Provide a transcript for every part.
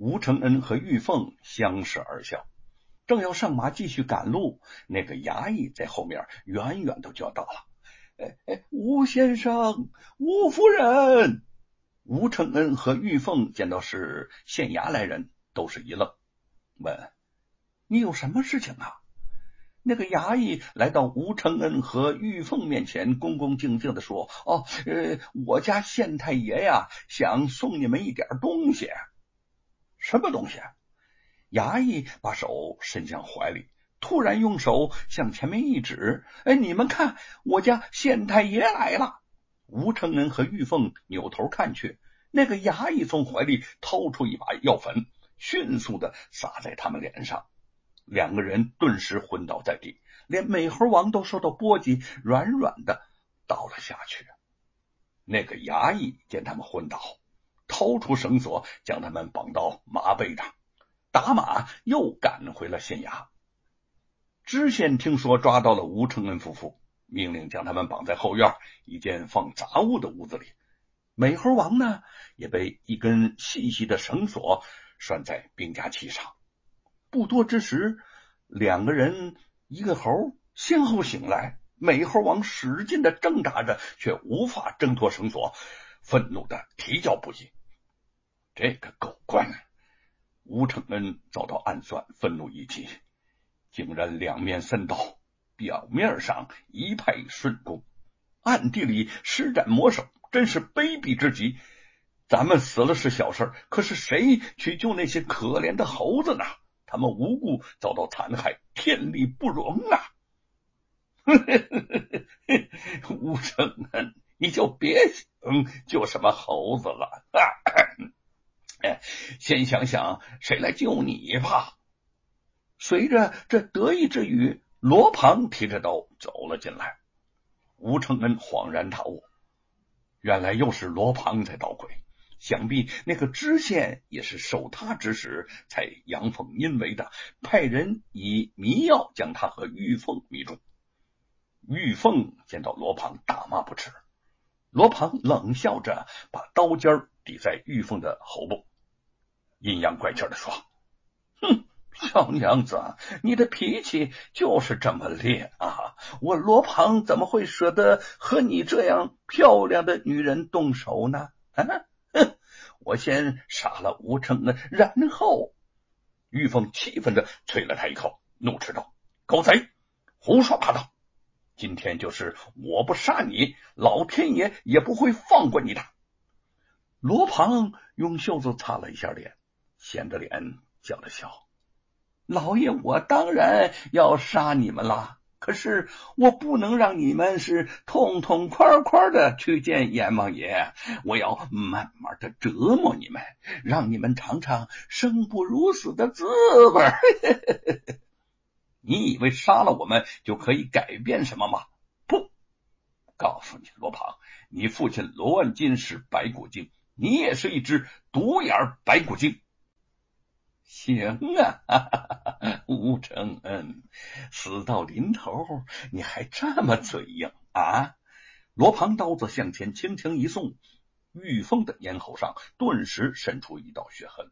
吴承恩和玉凤相视而笑，正要上马继续赶路，那个衙役在后面远远的叫到了：“哎哎，吴先生，吴夫人！”吴承恩和玉凤见到是县衙来人，都是一愣，问：“你有什么事情啊？”那个衙役来到吴承恩和玉凤面前，恭恭敬敬的说：“哦，呃，我家县太爷呀，想送你们一点东西。什么东西啊？”衙役把手伸向怀里，突然用手向前面一指：“哎，你们看，我家县太爷来了！”吴承恩和玉凤扭头看去，那个衙役从怀里掏出一把药粉，迅速的撒在他们脸上。两个人顿时昏倒在地，连美猴王都受到波及，软软的倒了下去。那个衙役见他们昏倒，掏出绳索将他们绑到马背上，打马又赶回了县衙。知县听说抓到了吴承恩夫妇，命令将他们绑在后院一间放杂物的屋子里。美猴王呢，也被一根细细的绳索拴在兵家器上。不多之时，两个人一个猴先后醒来。美猴王使劲的挣扎着，却无法挣脱绳索，愤怒的啼叫不已。这个狗官吴承恩遭到暗算，愤怒一激，竟然两面三刀。表面上一派顺公，暗地里施展魔手，真是卑鄙至极。咱们死了是小事，可是谁去救那些可怜的猴子呢？他们无故遭到残害，天理不容啊！吴承恩，你就别想救什么猴子了。哎，先想想谁来救你吧。随着这得意之语，罗庞提着刀走了进来。吴承恩恍然大悟，原来又是罗庞在捣鬼。想必那个知县也是受他指使才阳奉阴违的，派人以迷药将他和玉凤迷住。玉凤见到罗庞，大骂不耻。罗庞冷笑着把刀尖抵在玉凤的喉部，阴阳怪气的说：“哼，小娘子，你的脾气就是这么烈啊！我罗庞怎么会舍得和你这样漂亮的女人动手呢？啊！”哼我先杀了吴承恩，然后玉凤气愤的啐了他一口，怒斥道：“狗贼，胡说八道！今天就是我不杀你，老天爷也不会放过你的。”罗庞用袖子擦了一下脸，显着脸笑了笑：“老爷，我当然要杀你们了。”可是我不能让你们是痛痛快快的去见阎王爷，我要慢慢的折磨你们，让你们尝尝生不如死的滋味。你以为杀了我们就可以改变什么吗？不，告诉你，罗胖，你父亲罗万金是白骨精，你也是一只独眼白骨精。行啊，吴承恩，死到临头你还这么嘴硬啊！罗庞刀子向前轻轻一送，玉凤的咽喉上顿时渗出一道血痕。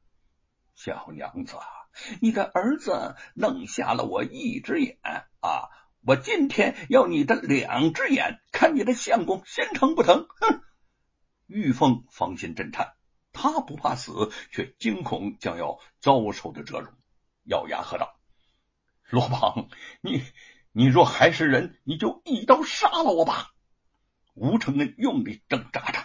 小娘子，你的儿子弄瞎了我一只眼啊！我今天要你的两只眼，看你的相公心疼不疼？哼！玉凤芳心震颤。他不怕死，却惊恐将要遭受的折辱，咬牙喝道：“罗庞，你你若还是人，你就一刀杀了我吧！”吴承恩用力挣扎着：“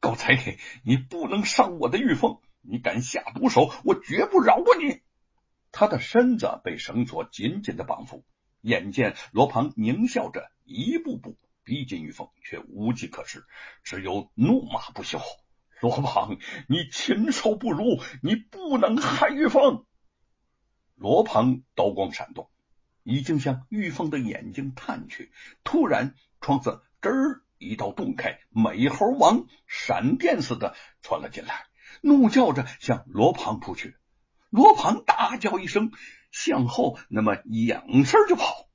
狗贼，你不能伤我的玉凤！你敢下毒手，我绝不饶过你！”他的身子被绳索紧紧的绑住，眼见罗庞狞笑着一步步逼近玉凤，却无计可施，只有怒骂不休。罗庞，你禽兽不如，你不能害玉凤。罗庞刀光闪动，已经向玉凤的眼睛探去。突然，窗子吱儿一道洞开，美猴王闪电似的窜了进来，怒叫着向罗庞扑去。罗庞大叫一声，向后那么仰身就跑。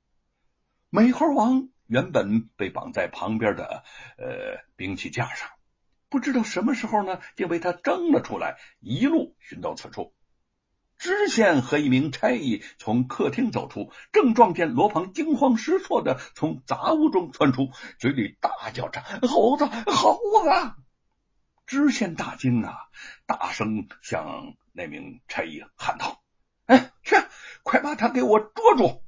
美猴王原本被绑在旁边的呃兵器架上。不知道什么时候呢，就被他挣了出来，一路寻到此处，知县和一名差役从客厅走出，正撞见罗庞惊慌失措的从杂物中窜出，嘴里大叫着：“猴子，猴子！”知县大惊啊，大声向那名差役喊道：“哎，去，快把他给我捉住！”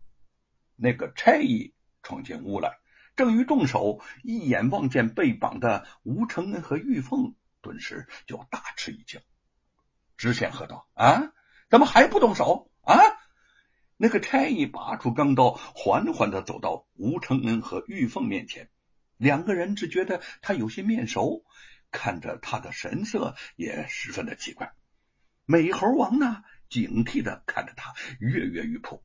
那个差役闯进屋来，正欲动手，一眼望见被绑的吴承恩和玉凤，顿时就大吃一惊。知县喝道：“啊，怎么还不动手？”啊！那个差役拔出钢刀，缓缓的走到吴承恩和玉凤面前，两个人只觉得他有些面熟。看着他的神色也十分的奇怪，美猴王呢，警惕的看着他，跃跃欲扑。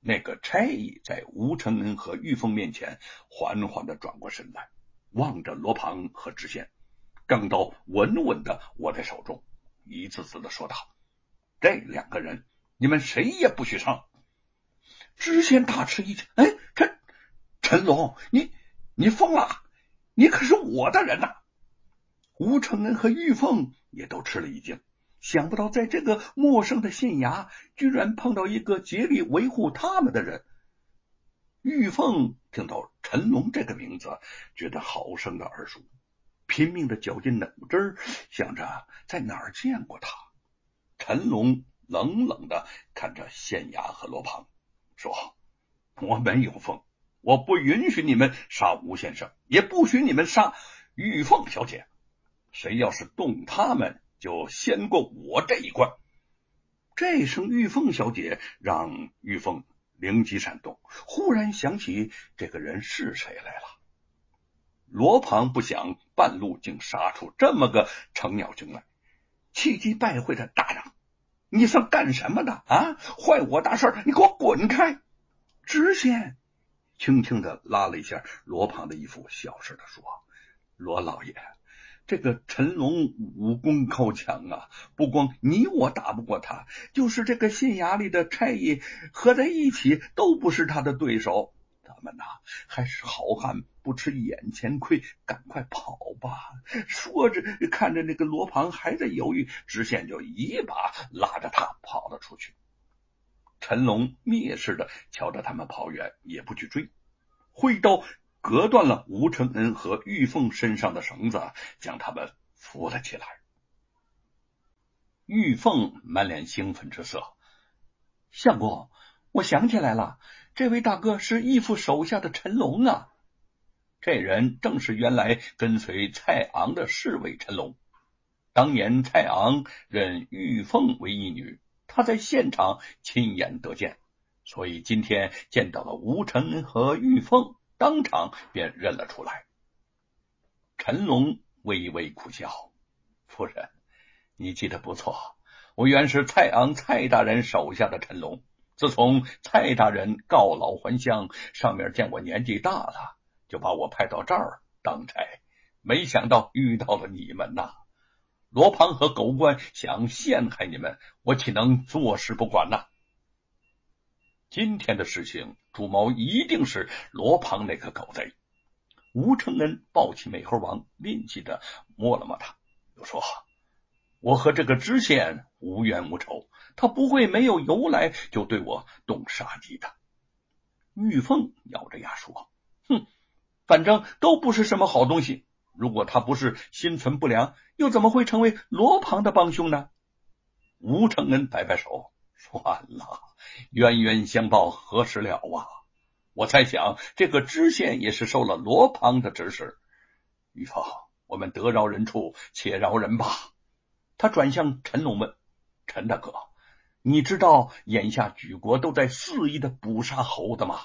那个差役在吴承恩和玉凤面前缓缓的转过身来，望着罗庞和知县，钢刀稳稳的握在手中，一次次的说道：“这两个人，你们谁也不许上。”知县大吃一惊：“哎，陈陈龙，你你疯了？你可是我的人呐！”吴承恩和玉凤也都吃了一惊，想不到在这个陌生的县衙，居然碰到一个竭力维护他们的人。玉凤听到陈龙这个名字，觉得好生的耳熟，拼命的绞尽脑汁，想着在哪儿见过他。陈龙冷冷的看着县衙和罗庞，说：“我没有疯，我不允许你们杀吴先生，也不许你们杀玉凤小姐。”谁要是动他们，就先过我这一关。这声玉凤小姐让玉凤灵机闪动，忽然想起这个人是谁来了。罗庞不想半路竟杀出这么个程咬金来，气急败坏的大嚷：“你算干什么的啊？坏我大事！你给我滚开！”知县轻轻的拉了一下罗庞的衣服，小声的说：“罗老爷。”这个陈龙武功高强啊，不光你我打不过他，就是这个县衙里的差役合在一起都不是他的对手。咱们呐，还是好汉不吃眼前亏，赶快跑吧！说着，看着那个罗庞还在犹豫，知县就一把拉着他跑了出去。陈龙蔑视的瞧着他们跑远，也不去追，挥刀。隔断了吴承恩和玉凤身上的绳子，将他们扶了起来。玉凤满脸兴奋之色，相公，我想起来了，这位大哥是义父手下的陈龙啊。这人正是原来跟随蔡昂的侍卫陈龙。当年蔡昂认玉凤为义女，他在现场亲眼得见，所以今天见到了吴承恩和玉凤。当场便认了出来。陈龙微微苦笑：“夫人，你记得不错，我原是蔡昂蔡大人手下的陈龙。自从蔡大人告老还乡，上面见我年纪大了，就把我派到这儿当差。没想到遇到了你们呐！罗庞和狗官想陷害你们，我岂能坐视不管呐？”今天的事情，主谋一定是罗庞那个狗贼。吴承恩抱起美猴王，吝气的摸了摸他，又说：“我和这个知县无冤无仇，他不会没有由来就对我动杀机的。”玉凤咬着牙说：“哼，反正都不是什么好东西。如果他不是心存不良，又怎么会成为罗庞的帮凶呢？”吴承恩摆摆手。算了，冤冤相报何时了啊！我猜想，这个知县也是受了罗胖的指使。玉凤，我们得饶人处且饶人吧。他转向陈龙问：“陈大哥，你知道眼下举国都在肆意的捕杀猴子吗？”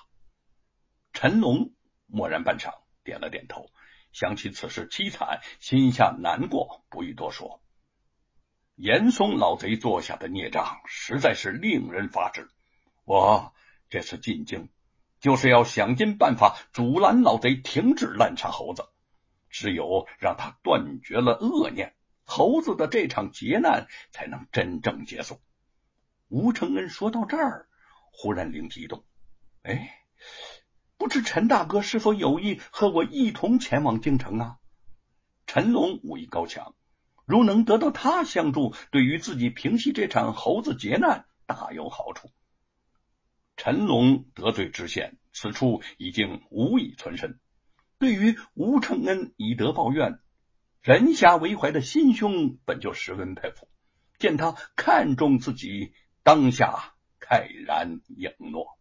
陈龙默然半晌，点了点头，想起此事凄惨，心下难过，不予多说。严嵩老贼做下的孽障实在是令人发指。我这次进京，就是要想尽办法阻拦老贼停止滥杀猴子。只有让他断绝了恶念，猴子的这场劫难才能真正结束。吴承恩说到这儿，忽然灵机一动：哎，不知陈大哥是否有意和我一同前往京城啊？陈龙武艺高强。如能得到他相助，对于自己平息这场猴子劫难大有好处。陈龙得罪知县，此处已经无以存身。对于吴承恩以德报怨、仁侠为怀的心胸，本就十分佩服。见他看重自己，当下慨然应诺。